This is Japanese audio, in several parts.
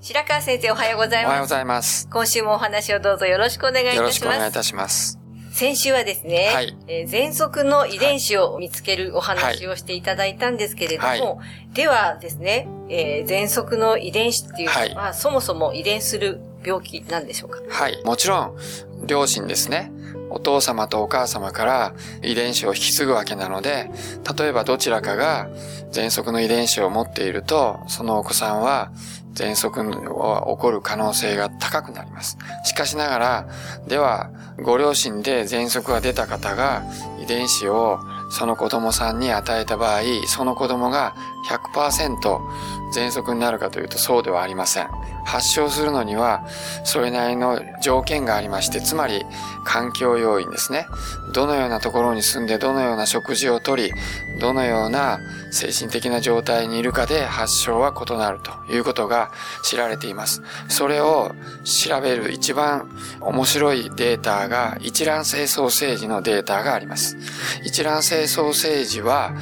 白川先生おはようございます。おはようございます。今週もお話をどうぞよろしくお願いいたします。よろしくお願いいたします。先週はですね、はいえー喘息の遺伝子を見つけるお話をしていただいたんですけれども、ではですね、えー喘息の遺伝子っていうのは、そもそも遺伝する病気なんでしょうか？はい。もちろん、両親ですね。お父様とお母様から遺伝子を引き継ぐわけなので、例えばどちらかが喘息の遺伝子を持っていると、そのお子さんは喘息が起こる可能性が高くなります。しかしながら、では、ご両親で喘息が出た方が遺伝子をその子供さんに与えた場合、その子供が100%喘息になるかというとそうではありません。発症するのにはそれなりの条件がありまして、つまり環境要因ですね。どのようなところに住んで、どのような食事をとり、どのような精神的な状態にいるかで発症は異なるということが知られています。それを調べる一番面白いデータが一卵性ソーセージのデータがあります。一卵性ソーセージは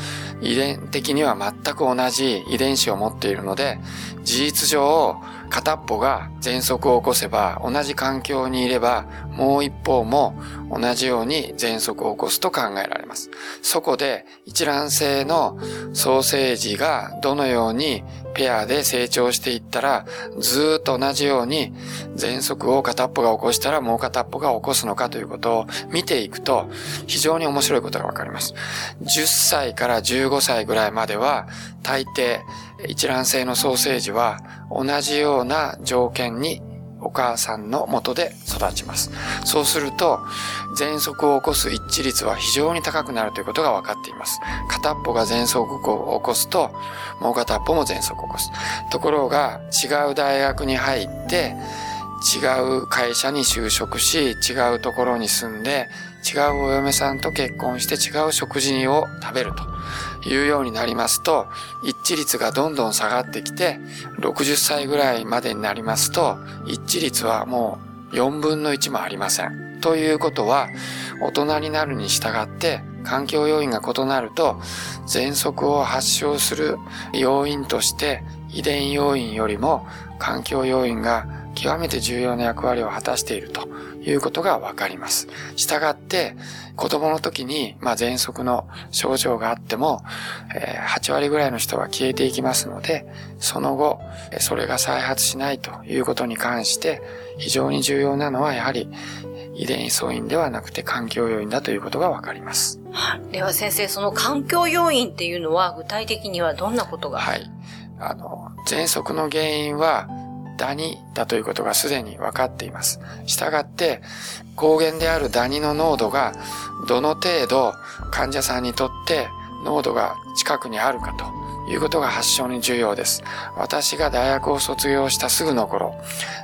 遺伝的には全く同じ遺伝子を持っているので、事実上片っぽが喘息を起こせば同じ環境にいればもう一方も同じように喘息を起こすと考えられます。そこで一卵性のソーセージがどのようにペアで成長していったらずっと同じように喘息を片っぽが起こしたらもう片っぽが起こすのかということを見ていくと非常に面白いことがわかります。10歳から15歳ぐらいまでは大抵一卵性のソーセージは同じような条件にお母さんの元で育ちます。そうすると、喘息を起こす一致率は非常に高くなるということが分かっています。片っぽが喘息を起こすと、もう片っぽも喘息を起こす。ところが、違う大学に入って、違う会社に就職し、違うところに住んで、違うお嫁さんと結婚して違う食事を食べるというようになりますと、一致率がどんどん下がってきて、60歳ぐらいまでになりますと、一致率はもう4分の1もありません。ということは、大人になるに従って、環境要因が異なると、喘息を発症する要因として、遺伝要因よりも環境要因が極めて重要な役割を果たしているということがわかります。したがって、子供の時に、まあ、喘息の症状があっても、えー8割ぐらいの人は消えていきますので、その後、えーそれが再発しないということに関して、非常に重要なのはやはり遺伝素因ではなくて環境要因だということがわかります。はい。では先生、その環境要因っていうのは具体的にはどんなことが？はい。あの、喘息の原因は、ダニだということがすでに分かっています。したがって、抗原であるダニの濃度が、どの程度患者さんにとって濃度が近くにあるかということが発症に重要です。私が大学を卒業したすぐの頃、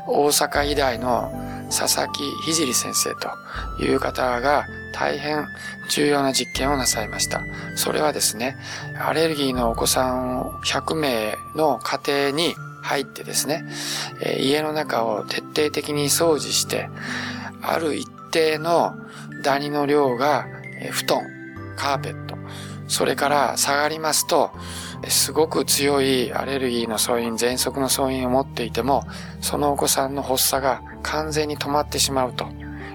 大阪医大の佐々木聖先生という方が大変重要な実験をなさいました。それはですね、アレルギーのお子さんを100名の家庭に入ってですね、え家の中を徹底的に掃除して、ある一定のダニの量が、え布団、カーペット、それから下がりますと、すごく強いアレルギーの素因、喘息の素因を持っていても、そのお子さんの発作が完全に止まってしまうと。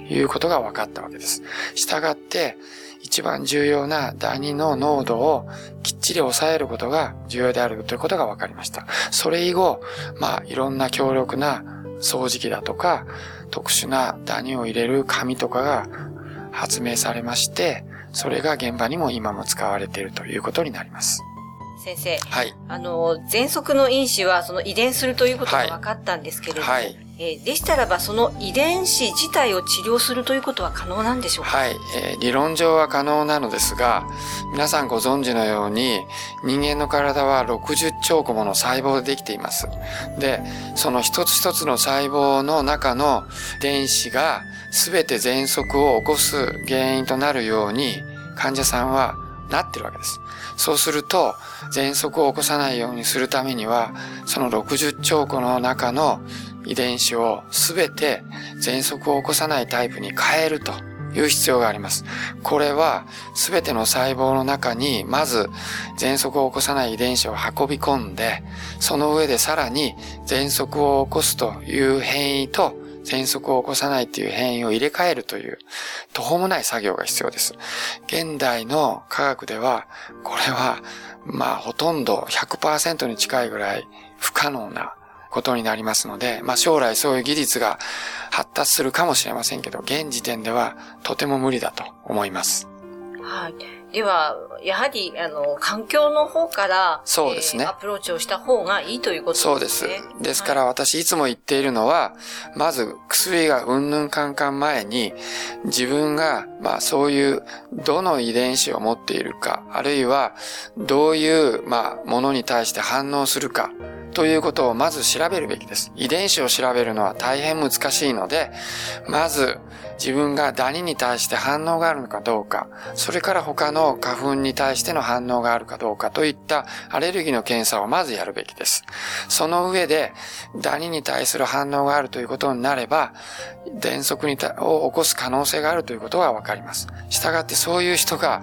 いうことが分かったわけです。したがって、一番重要なダニの濃度をきっちり抑えることが重要であるということが分かりました。それ以後、まあ、いろんな強力な掃除機だとか、特殊なダニを入れる紙とかが発明されまして、それが現場にも今も使われているということになります。先生、はい。あの、喘息の因子はその遺伝するということが分かったんですけれども、はいえーでしたらばその遺伝子自体を治療するということは可能なんでしょうか？はい、えー理論上は可能なのですが、皆さんご存知のように、人間の体は60兆個もの細胞でできています。で、その一つ一つの細胞の中の電子が全て喘息を起こす原因となるように、患者さんはなってるわけです。そうすると、喘息を起こさないようにするためには、その60兆個の中の遺伝子をすべて喘息を起こさないタイプに変えるという必要があります。これは全ての細胞の中にまず喘息を起こさない遺伝子を運び込んで、その上でさらに喘息を起こすという変異と喘息を起こさないという変異を入れ替えるという途方もない作業が必要です。現代の科学では、これは、まあほとんど100%に近いぐらい不可能なことになりますので、まあ将来そういう技術が発達するかもしれませんけど、現時点ではとても無理だと思います。はい。では、やはり、あの、環境の方から、そうですね、えー、アプローチをした方がいいということですね。そうです。ですから私いつも言っているのは、まず薬がうんぬんかんかん前に、自分が、まあそういう、どの遺伝子を持っているか、あるいは、どういう、まあ、ものに対して反応するか、ということをまず調べるべきです。遺伝子を調べるのは大変難しいので、まず自分がダニに対して反応があるのかどうか、それから他の花粉に対しての反応があるかどうかといったアレルギーの検査をまずやるべきです。その上で、ダニに対する反応があるということになれば、喘息にを起こす可能性があるということがわかります。したがってそういう人が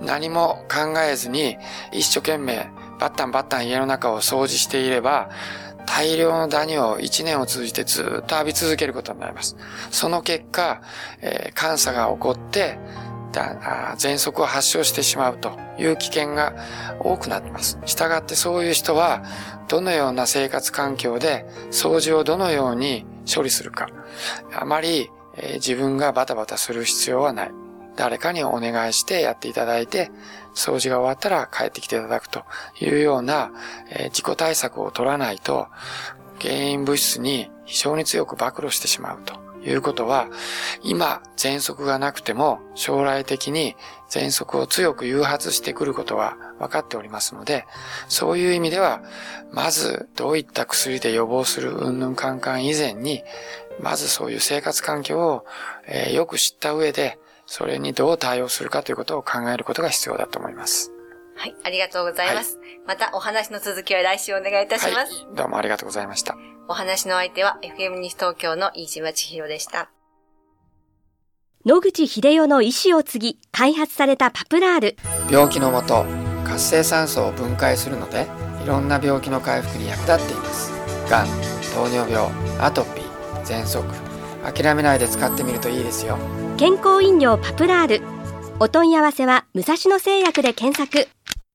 何も考えずに一生懸命バッタンバッタン家の中を掃除していれば、大量のダニを一年を通じてずっと浴び続けることになります。その結果、えー、監査が起こって、だ喘息を発症してしまうという危険が多くなっています。したがってそういう人は、どのような生活環境で掃除をどのように処理するか。あまり、えー、自分がバタバタする必要はない。誰かにお願いしてやっていただいて、掃除が終わったら帰ってきていただくというような、えー、自己対策を取らないと、原因物質に非常に強く暴露してしまうということは、今、喘息がなくても将来的に喘息を強く誘発してくることは分かっておりますので、そういう意味では、まずどういった薬で予防するうんぬんカンカン以前に、まずそういう生活環境を、えー、よく知った上で、それにどう対応するかということを考えることが必要だと思います。はい、ありがとうございます。はい、またお話の続きは来週お願いいたします。はい、どうもありがとうございました。お話の相手は FM 西東京の飯島千尋でした。野口秀夫の意思を継ぎ開発されたパプラール病気のもと活性酸素を分解するのでいろんな病気の回復に役立っていますがん糖尿病アトピー喘息諦めないで使ってみるといいですよ。健康飲料パプラール。お問い合わせは武蔵野製薬で検索。